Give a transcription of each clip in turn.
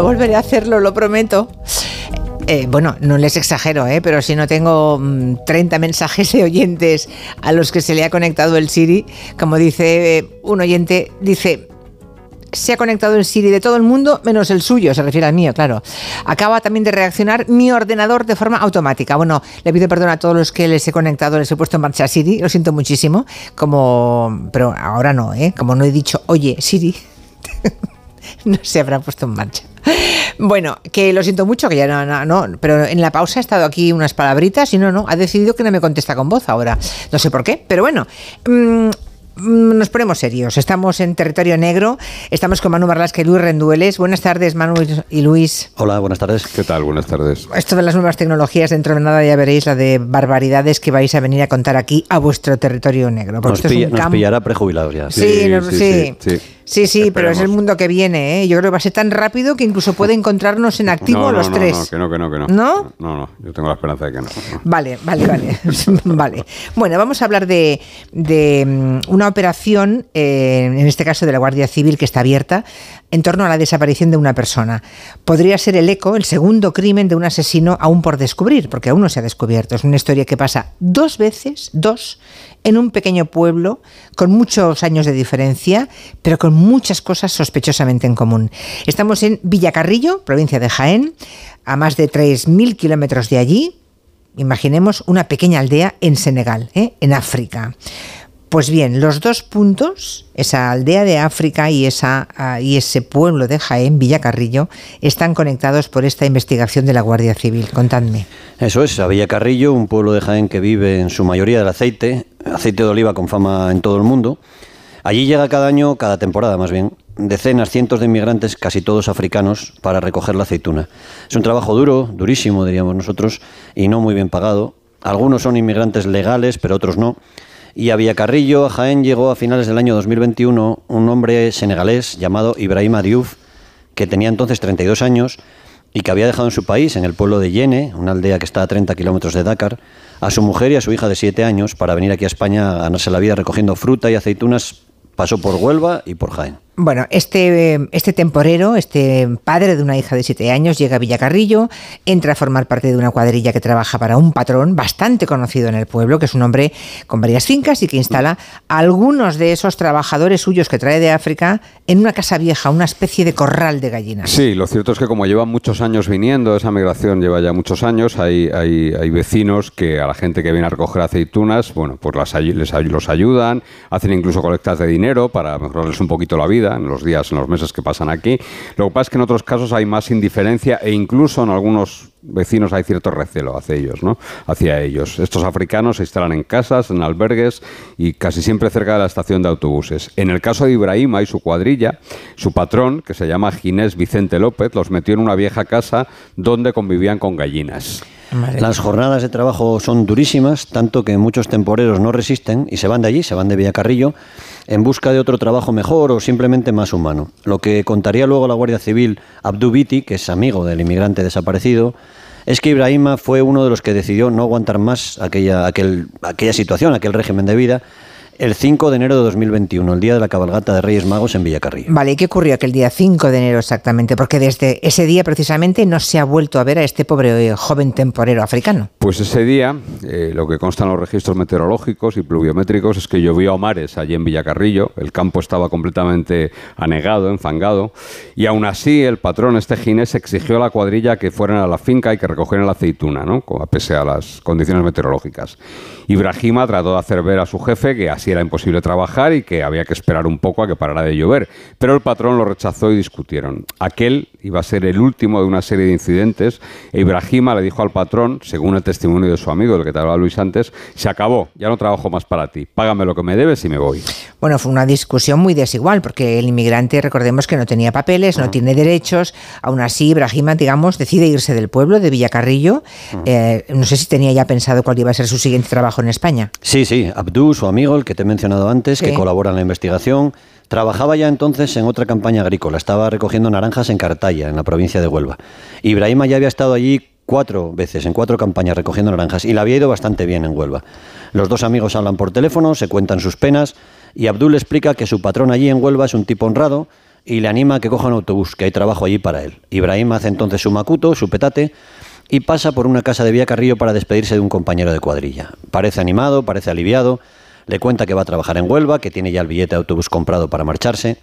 volveré a hacerlo, lo prometo. Eh, bueno, no les exagero, ¿eh? pero si no tengo 30 mm, mensajes de oyentes a los que se le ha conectado el Siri, como dice eh, un oyente, dice, se ha conectado el Siri de todo el mundo menos el suyo, se refiere al mío, claro. Acaba también de reaccionar mi ordenador de forma automática. Bueno, le pido perdón a todos los que les he conectado, les he puesto en marcha a Siri, lo siento muchísimo, como pero ahora no, ¿eh? Como no he dicho, "Oye, Siri", no se habrá puesto en marcha. Bueno, que lo siento mucho, que ya no, no, no, pero en la pausa ha estado aquí unas palabritas y no, no, ha decidido que no me contesta con voz ahora. No sé por qué, pero bueno. Mm, Mm, nos ponemos serios. Estamos en territorio negro. Estamos con Manu Marlasca y Luis Rendueles. Buenas tardes, Manu y Luis. Hola, buenas tardes. ¿Qué tal? Buenas tardes. Esto de las nuevas tecnologías, dentro de nada ya veréis la de barbaridades que vais a venir a contar aquí a vuestro territorio negro. Nos, pillará prejubilados ya. sí, sí. sí. Sí, sí, pero es el mundo que viene, ¿eh? Yo creo que va a ser tan rápido que incluso puede encontrarnos en activo los tres. No, que no, que no, que no. ¿No? No, no, yo tengo la esperanza de que no. Vale, vale, vale. vale. Bueno, vamos a hablar de, mm, una operación, eh, en este caso de la Guardia Civil, que está abierta en torno a la desaparición de una persona. Podría ser el eco, el segundo crimen de un asesino aún por descubrir, porque aún no se ha descubierto. Es una historia que pasa dos veces, dos, en un pequeño pueblo, con muchos años de diferencia, pero con muchas cosas sospechosamente en común. Estamos en Villacarrillo, provincia de Jaén, a más de 3.000 kilómetros de allí. Imaginemos una pequeña aldea en Senegal, ¿eh? en África. Pues bien, los dos puntos, esa aldea de África y, esa, ah, y ese pueblo de Jaén, Villacarrillo, están conectados por esta investigación de la Guardia Civil. Contadme. Eso es, a Villacarrillo, un pueblo de Jaén que vive en su mayoría del aceite, aceite de oliva con fama en todo el mundo. Allí llega cada año, cada temporada más bien, decenas, cientos de inmigrantes, casi todos africanos, para recoger la aceituna. Es un trabajo duro, durísimo, diríamos nosotros, y no muy bien pagado. Algunos son inmigrantes legales, pero otros no. Y a Villacarrillo, a Jaén, llegó a finales del año 2021 un hombre senegalés llamado Ibrahim Diouf, que tenía entonces 32 años y que había dejado en su país, en el pueblo de Yene, una aldea que está a 30 kilómetros de Dakar, a su mujer y a su hija de 7 años para venir aquí a España a ganarse la vida recogiendo fruta y aceitunas. Pasó por Huelva y por Jaén. Bueno, este, este temporero, este padre de una hija de siete años, llega a Villacarrillo, entra a formar parte de una cuadrilla que trabaja para un patrón bastante conocido en el pueblo, que es un hombre con varias fincas y que instala a algunos de esos trabajadores suyos que trae de África en una casa vieja, una especie de corral de gallinas. Sí, lo cierto es que como llevan muchos años viniendo, esa migración lleva ya muchos años, hay, hay, hay vecinos que a la gente que viene a recoger aceitunas, bueno, pues las, les, los ayudan, hacen incluso colectas de dinero para mejorarles un poquito la vida en los días, en los meses que pasan aquí. Lo que pasa es que en otros casos hay más indiferencia e incluso en algunos vecinos hay cierto recelo hacia ellos, ¿no? Hacia ellos. Estos africanos se instalan en casas, en albergues y casi siempre cerca de la estación de autobuses. En el caso de Ibrahima y su cuadrilla, su patrón, que se llama Ginés Vicente López, los metió en una vieja casa donde convivían con gallinas. Las jornadas de trabajo son durísimas, tanto que muchos temporeros no resisten y se van de allí, se van de Villacarrillo, en busca de otro trabajo mejor o simplemente más humano. Lo que contaría luego la Guardia Civil Abdou Biti, que es amigo del inmigrante desaparecido, es que Ibrahima fue uno de los que decidió no aguantar más aquella, aquella situación, aquel régimen de vida, el 5 de enero de 2021, el día de la cabalgata de Reyes Magos en Villacarrillo. Vale, ¿y qué ocurrió aquel día 5 de enero exactamente? Porque desde ese día precisamente no se ha vuelto a ver a este pobre eh, joven temporero africano. Pues ese día, eh, lo que consta en los registros meteorológicos y pluviométricos es que llovió a mares allí en Villacarrillo, el campo estaba completamente anegado, enfangado, y aún así el patrón, este ginés, exigió a la cuadrilla que fueran a la finca y que recogieran la aceituna, ¿no? pese a las condiciones meteorológicas. Ibrahima trató de hacer ver a su jefe que así era imposible trabajar y que había que esperar un poco a que parara de llover. Pero el patrón lo rechazó y discutieron. Aquel iba a ser el último de una serie de incidentes e Ibrahima le dijo al patrón, según el testimonio de su amigo, del que te hablaba Luis antes, se acabó, ya no trabajo más para ti, págame lo que me debes y me voy. Bueno, fue una discusión muy desigual porque el inmigrante, recordemos que no tenía papeles, no ah. tiene derechos, aún así Ibrahima, digamos, decide irse del pueblo de Villacarrillo. Ah. Eh, no sé si tenía ya pensado cuál iba a ser su siguiente trabajo en España. Sí, sí, Abdú, su amigo, el que te he mencionado antes, que colabora en la investigación, trabajaba ya entonces en otra campaña agrícola, estaba recogiendo naranjas en Cartaya, en la provincia de Huelva. Ibrahima ya había estado allí cuatro veces, en cuatro campañas recogiendo naranjas, y le había ido bastante bien en Huelva. Los dos amigos hablan por teléfono, se cuentan sus penas, y Abdul explica que su patrón allí en Huelva es un tipo honrado, y le anima a que coja un autobús, que hay trabajo allí para él. Ibrahim hace entonces su macuto, su petate, y pasa por una casa de Vía Carrillo para despedirse de un compañero de cuadrilla. Parece animado, parece aliviado, le cuenta que va a trabajar en Huelva, que tiene ya el billete de autobús comprado para marcharse.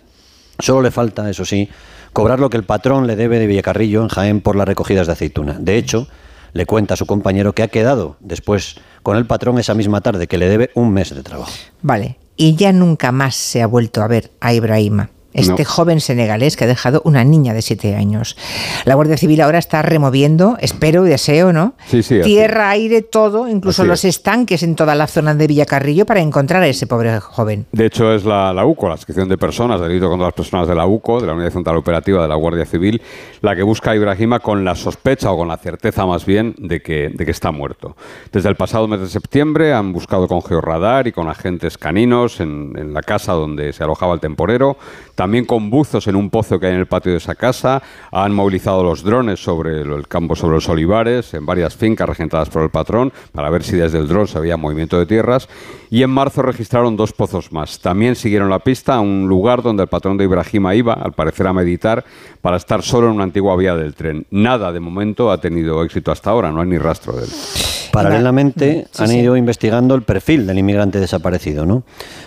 Solo le falta, eso sí, cobrar lo que el patrón le debe de Villacarrillo en Jaén por las recogidas de aceituna. De hecho, le cuenta a su compañero que ha quedado después con el patrón esa misma tarde, que le debe un mes de trabajo. Vale, y ya nunca más se ha vuelto a ver a Ibrahima este joven senegalés que ha dejado una niña de siete años. La Guardia Civil ahora está removiendo, espero y deseo, ¿no? Sí, sí, Tierra, aire, todo, incluso los estanques en toda la zona de Villacarrillo para encontrar a ese pobre joven. De hecho, es la, UCO, la Asociación de Personas, delito contra las personas de la UCO, de la Unidad Central Operativa de la Guardia Civil, la que busca a Ibrahima con la sospecha o con la certeza más bien de que, de que está muerto. Desde el pasado mes de septiembre han buscado con georradar y con agentes caninos en, en la casa donde se alojaba el temporero también con buzos en un pozo que hay en el patio de esa casa. Han movilizado los drones sobre el campo, sobre los olivares, en varias fincas regentadas por el patrón, para ver si desde el dron se veía movimiento de tierras. Y en marzo registraron dos pozos más. También siguieron la pista a un lugar donde el patrón de Ibrahima iba, al parecer a meditar, para estar solo en una antigua vía del tren. Nada de momento ha tenido éxito hasta ahora, no hay ni rastro de él. Paralelamente han ido investigando el perfil del inmigrante desaparecido. ¿no?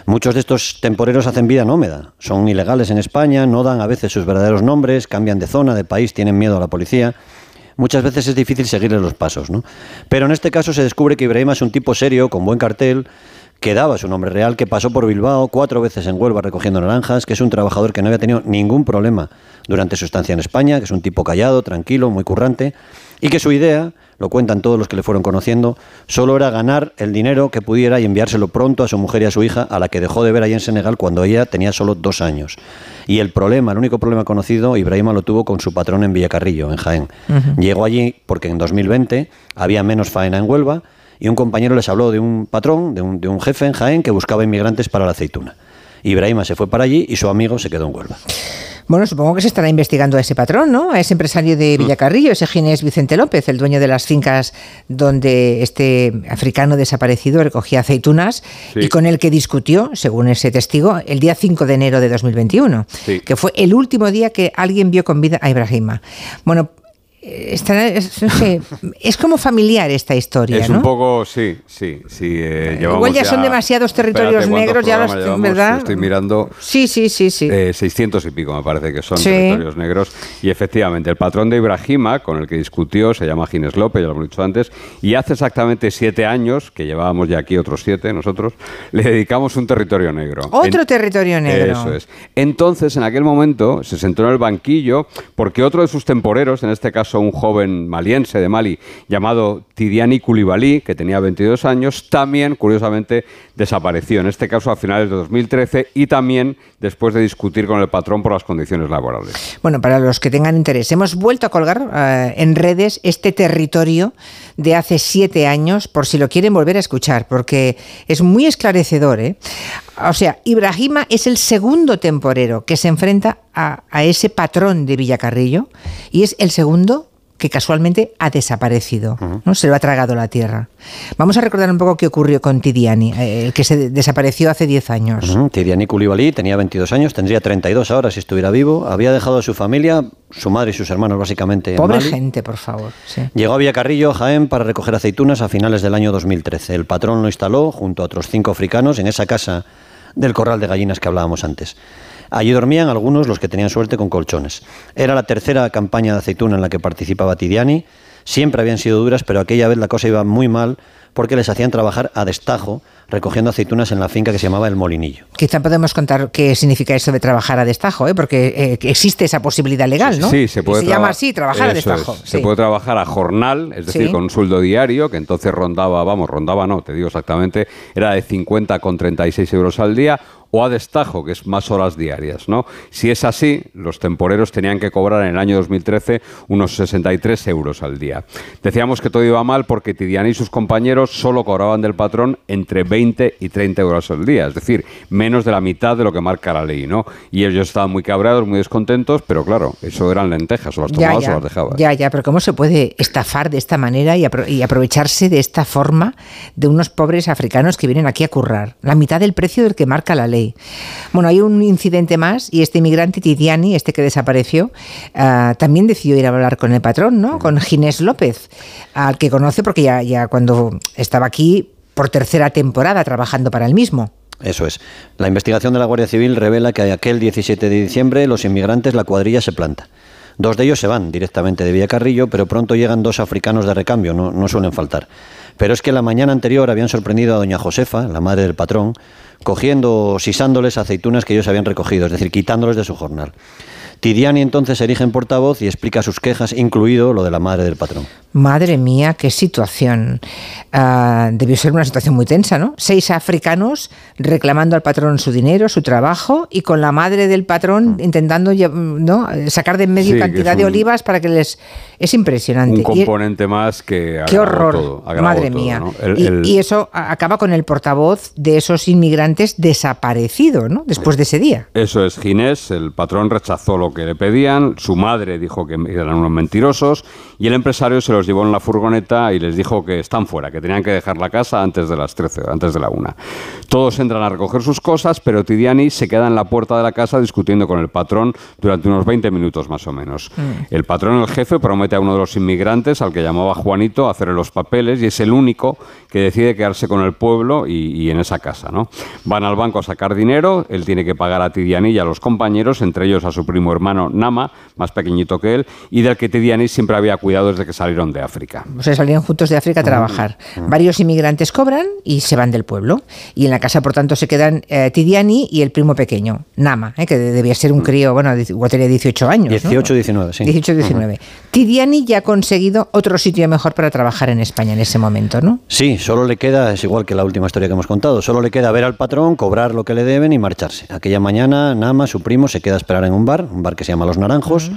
Muchos de estos temporeros hacen vida nómada, son ilegales en España, no dan a veces sus verdaderos nombres, cambian de zona, de país, tienen miedo a la policía. Muchas veces es difícil seguirles los pasos. ¿no? Pero en este caso se descubre que Ibrahim es un tipo serio, con buen cartel, que daba su nombre real, que pasó por Bilbao cuatro veces en Huelva recogiendo naranjas, que es un trabajador que no había tenido ningún problema durante su estancia en España, que es un tipo callado, tranquilo, muy currante, y que su idea lo cuentan todos los que le fueron conociendo, solo era ganar el dinero que pudiera y enviárselo pronto a su mujer y a su hija, a la que dejó de ver allí en Senegal cuando ella tenía solo dos años. Y el problema, el único problema conocido, Ibrahima lo tuvo con su patrón en Villacarrillo, en Jaén. Llegó allí porque en 2020 había menos faena en Huelva y un compañero les habló de un patrón, de un, de un jefe en Jaén que buscaba inmigrantes para la aceituna. Ibrahima se fue para allí y su amigo se quedó en Huelva. Bueno, supongo que se estará investigando a ese patrón, ¿no? A ese empresario de mm. Villacarrillo, ese Ginés Vicente López, el dueño de las fincas donde este africano desaparecido recogía aceitunas y con el que discutió, según ese testigo, el día 5 de enero de 2021, que fue el último día que alguien vio con vida a Ibrahima. Bueno, es, como familiar esta historia. Es un poco, sí, sí. sí eh, Igual ya, son demasiados territorios negros, ya los, ¿verdad? Estoy mirando. Sí, sí, sí. sí. 600 eh, y pico me parece que son territorios negros. Y efectivamente, el patrón de Ibrahima, con el que discutió, se llama Ginés López, ya lo hemos dicho antes, y hace exactamente siete años, que llevábamos ya aquí otros siete nosotros, le dedicamos un territorio negro. Otro territorio negro. Eso es. Entonces, en aquel momento, se sentó en el banquillo porque otro de sus temporeros, en este un joven maliense de Mali llamado Tidiani Koulibaly, que tenía 22 años, también, curiosamente, desapareció, en este caso a finales de 2013 y también después de discutir con el patrón por las condiciones laborales. Bueno, para los que tengan interés, hemos vuelto a colgar eh, en redes este territorio de hace siete años, por si lo quieren volver a escuchar, porque es muy esclarecedor. ¿eh? O sea, Ibrahima es el segundo temporero que se enfrenta a, a ese patrón de Villacarrillo y es el segundo que casualmente ha desaparecido, ¿no? se lo ha tragado la tierra. Vamos a recordar un poco qué ocurrió con Tidiani, eh, el que se desapareció hace 10 años. Tidiani Koulibaly tenía 22 años, tendría 32 ahora si estuviera vivo, había dejado a su familia, su madre y sus hermanos básicamente. Pobre gente, por favor. Llegó a Villacarrillo, Jaén, para recoger aceitunas a finales del año 2013. El patrón lo instaló junto a otros cinco africanos en esa casa del corral de gallinas que hablábamos antes. Allí dormían algunos los que tenían suerte con colchones. Era la tercera campaña de aceituna en la que participaba Tidiani. Siempre habían sido duras, pero aquella vez la cosa iba muy mal porque les hacían trabajar a destajo recogiendo aceitunas en la finca que se llamaba El Molinillo. Quizá podemos contar qué significa eso de trabajar a destajo, ¿eh? porque eh, existe esa posibilidad legal, ¿no? Sí, se puede. se llama así, trabajar a destajo. Se puede trabajar a jornal, es decir, con un sueldo diario, que entonces rondaba, vamos, rondaba no, te digo exactamente, era de 50 con 36 euros al día, o a destajo, que es más horas diarias. ¿no? Si es así, los temporeros tenían que cobrar en el año 2013 unos 63 euros al día. Decíamos que todo iba mal porque Tidiane y sus compañeros solo cobraban del patrón entre 20 y 30 euros al día, es decir, menos de la mitad de lo que marca la ley. ¿no? Y ellos estaban muy cabreados, muy descontentos, pero claro, eso eran lentejas, o las tomabas o las dejabas. Ya, ya, pero ¿cómo se puede estafar de esta manera y, y aprovecharse de esta forma de unos pobres africanos que vienen aquí a currar? La mitad del precio del que marca la ley Bueno, hay un incidente más y este inmigrante Tidiani, este que desapareció, ah, también decidió ir a hablar con el patrón, ¿no? Con Ginés López, al que conoce porque ya, ya cuando estaba aquí por tercera temporada trabajando para el mismo. Eso es. La investigación de la Guardia Civil revela que aquel 17 de diciembre los inmigrantes, la cuadrilla se planta. Dos de ellos se van directamente de Villacarrillo, pero pronto llegan dos africanos de recambio, no, no suelen faltar. Pero es que la mañana anterior habían sorprendido a doña Josefa, la madre del patrón, cogiendo, sisándoles aceitunas que ellos habían recogido, es decir, quitándoles de su jornal. Tidiani entonces se erige en portavoz y explica sus quejas, incluido lo de la madre del patrón. Madre mía, qué situación. Ah, debió ser una situación muy tensa, ¿no? Seis africanos reclamando al patrón su dinero, su trabajo, y con la madre del patrón mm. intentando ¿no? sacar de en medio cantidad de olivas para que les... Es impresionante. Un componente más que... Qué horror, madre mía. y, eso acaba con el portavoz de esos inmigrantes desaparecido, ¿no? Después de ese día. Eso es, Ginés, el patrón rechazó lo que le pedían, su madre dijo que eran unos mentirosos, y el empresario se lo los llevó en la furgoneta y les dijo que están fuera, que tenían que dejar la casa antes de las 13, antes de la 1. Todos entran a recoger sus cosas, pero Tidiani se queda en la puerta de la casa discutiendo con el patrón durante unos 20 minutos más o menos. Mm. El patrón, el jefe, promete a uno de los inmigrantes, al que llamaba Juanito, hacerle los papeles y es el único que decide quedarse con el pueblo y, en esa casa. ¿no? Van al banco a sacar dinero, él tiene que pagar a Tidiani y a los compañeros, entre ellos a su primo hermano Nama, más pequeñito que él, y del que Tidiani siempre había cuidado desde que salieron de África. O sea, salieron juntos de África a trabajar. Varios inmigrantes cobran y se van del pueblo. Y en la casa, por tanto, se quedan eh, Tidiani y el primo pequeño, Nama, eh, que debía ser un crío, bueno, igual tenía 18 años. 18, 19, sí. 18, 19. Tidiani ya ha conseguido otro sitio mejor para trabajar en España en ese momento, ¿no? Sí, solo le queda, es igual que la última historia que hemos contado, solo le queda ver al patrón, cobrar lo que le deben y marcharse. Aquella mañana, Nama, su primo, se queda a esperar en un bar, un bar que se llama Los Naranjos.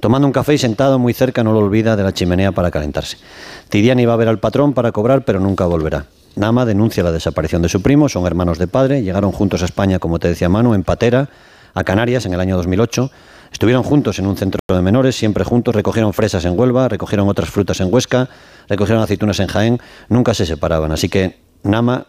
Tomando un café y sentado muy cerca, no lo olvida de la chimenea para calentarse. Tidiane iba a ver al patrón para cobrar, pero nunca volverá. Nama denuncia la desaparición de su primo, son hermanos de padre, llegaron juntos a España, como te decía Manu, en Patera, a Canarias en el año 2008. Estuvieron juntos en un centro de menores, siempre juntos, recogieron fresas en Huelva, recogieron otras frutas en Huesca, recogieron aceitunas en Jaén, nunca se separaban. Así que Nama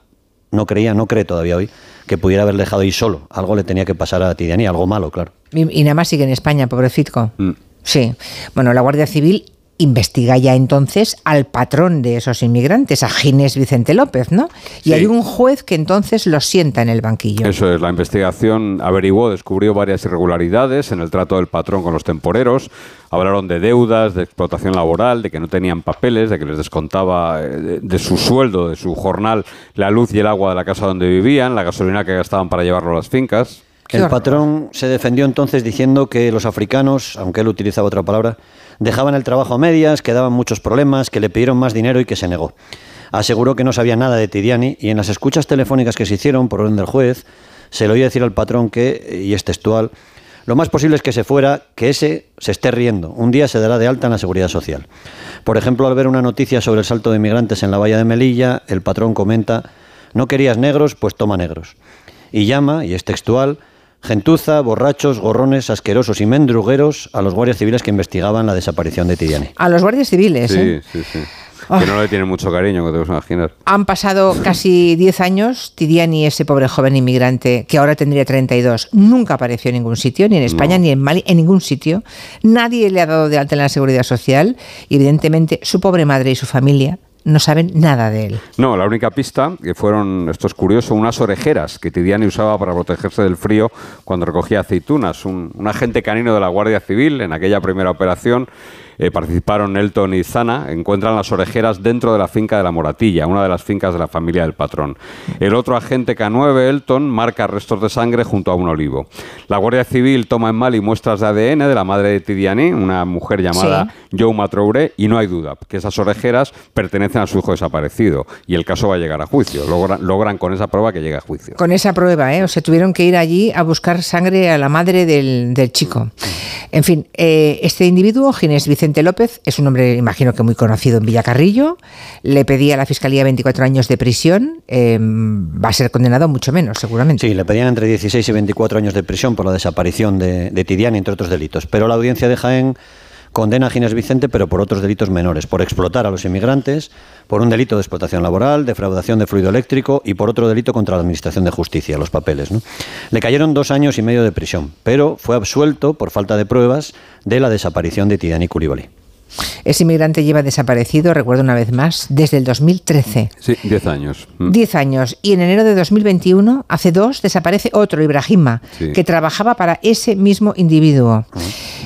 no creía, no cree todavía hoy, que pudiera haber dejado ahí solo. Algo le tenía que pasar a Tidiane, algo malo, claro. Y, Nama sigue en España, pobrecito. Mm. Sí. Bueno, la Guardia Civil investiga ya entonces al patrón de esos inmigrantes, a Ginés Vicente López, ¿no? Y hay un juez que entonces lo sienta en el banquillo. Eso es, la investigación averiguó, descubrió varias irregularidades en el trato del patrón con los temporeros. Hablaron de deudas, de explotación laboral, de que no tenían papeles, de que les descontaba eh, de, su sueldo, de su jornal, la luz y el agua de la casa donde vivían, la gasolina que gastaban para llevarlo a las fincas. El patrón se defendió entonces diciendo que los africanos, aunque él utilizaba otra palabra, dejaban el trabajo a medias, que daban muchos problemas, que le pidieron más dinero y que se negó. Aseguró que no sabía nada de Tidiani y en las escuchas telefónicas que se hicieron por orden del juez, se le oía decir al patrón que, y es textual, lo más posible es que se fuera, que ese se esté riendo. Un día se dará de alta en la seguridad social. Por ejemplo, al ver una noticia sobre el salto de inmigrantes en la valla de Melilla, el patrón comenta, no querías negros, pues toma negros. Y llama, y es textual, gentuza, borrachos, gorrones, asquerosos y mendrugueros a los guardias civiles que investigaban la desaparición de Tidiane. A los guardias civiles, sí, ¿eh? Sí, sí, Que no le tienen mucho cariño, que te puedes imaginar. Han pasado casi 10 años. Tidiani, ese pobre joven inmigrante, que ahora tendría 32, nunca apareció en ningún sitio, ni en España, ni en Mali, en ningún sitio. Nadie le ha dado de alta en la seguridad social. Y evidentemente, su pobre madre y su familia no saben nada de él. No, la única pista, que fueron, esto es curioso, unas orejeras que Tidiane usaba para protegerse del frío cuando recogía aceitunas. Un, un agente canino de la Guardia Civil en aquella primera operación eh, participaron Elton y Zana, encuentran las orejeras dentro de la finca de la Moratilla, una de las fincas de la familia del patrón. El otro agente K9, Elton, marca restos de sangre junto a un olivo. La Guardia Civil toma en Mali muestras de ADN de la madre de Tidiane, una mujer llamada Joe Matroure, y no hay duda que esas orejeras pertenecen a su hijo desaparecido y el caso va a llegar a juicio. Logran, con esa prueba que llegue a juicio. Con esa prueba, ¿eh? O sea, tuvieron que ir allí a buscar sangre a la madre del, chico. En fin, eh, este individuo, Ginés Vicente Vicente López es un hombre, imagino que muy conocido en Villacarrillo. Le pedía a la Fiscalía 24 años de prisión. Em, va a ser condenado mucho menos, seguramente. Sí, le pedían entre 16 y 24 años de prisión por la desaparición de, de Tidiane, entre otros delitos. Pero la audiencia de Jaén condena a Ginés Vicente, pero por otros delitos menores, por explotar a los inmigrantes, por un delito de explotación laboral, defraudación de fluido eléctrico y por otro delito contra la Administración de Justicia, los papeles. ¿no? Le cayeron dos años y medio de prisión, pero fue absuelto por falta de pruebas de la desaparición de Tidani Koulibaly. Ese inmigrante lleva desaparecido, recuerdo una vez más, desde el 2013. Sí, 10 años. Mm. 10 años. Y en enero de 2021, hace dos, desaparece otro, Ibrahima, Sí. que trabajaba para ese mismo individuo.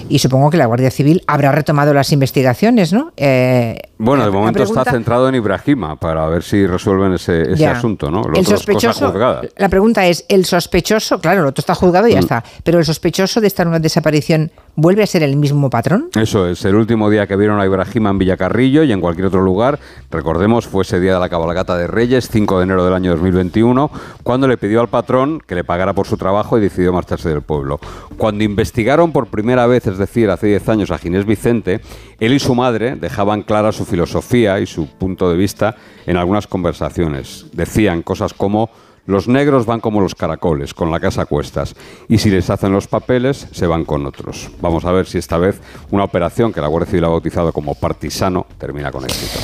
Y supongo que la Guardia Civil habrá retomado las investigaciones, ¿no? Eh, Bueno, de momento está centrado en Ibrahima para ver si resuelven ese, ese asunto, ¿no? Lo el otro es cosa sospechoso, juzgada. la pregunta es, ¿el sospechoso, claro, el otro está juzgado y Mm. ya está, pero el sospechoso de esta nueva desaparición vuelve a ser el mismo patrón? Eso es, el último día que vieron a Ibrahima en Villacarrillo y en cualquier otro lugar, recordemos, fue ese día de la cabalgata de Reyes, 5 de enero del año 2021, cuando le pidió al patrón que le pagara por su trabajo y decidió marcharse del pueblo. Cuando investigaron por primera vez, es decir, hace 10 años a Ginés Vicente, él y su madre dejaban clara su filosofía y su punto de vista en algunas conversaciones. Decían cosas como... Los negros van como los caracoles, con la casa a cuestas, y si les hacen los papeles, se van con otros. Vamos a ver si esta vez una operación que la Guardia Civil ha bautizado como partisano termina con éxito.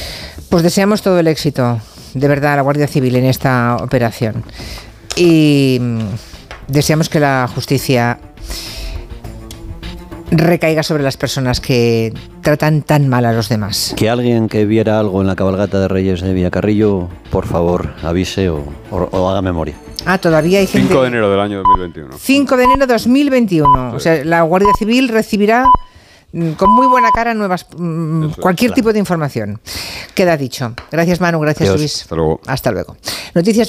Pues deseamos todo el éxito, de verdad, a la Guardia Civil en esta operación. Y mm, deseamos que la justicia recaiga sobre las personas que tratan tan mal a los demás. Que alguien que viera algo en la cabalgata de Reyes de Villacarrillo, por favor, avise o, o- o haga memoria. Ah, todavía hay gente... 5 de enero del año 2021. 5 de enero de 2021. O sea, la Guardia Civil recibirá mm, con muy buena cara nuevas mm, cualquier claro. tipo de información. Queda dicho. Gracias Manu, gracias Adiós. Luis. Hasta luego. Hasta luego. Noticias de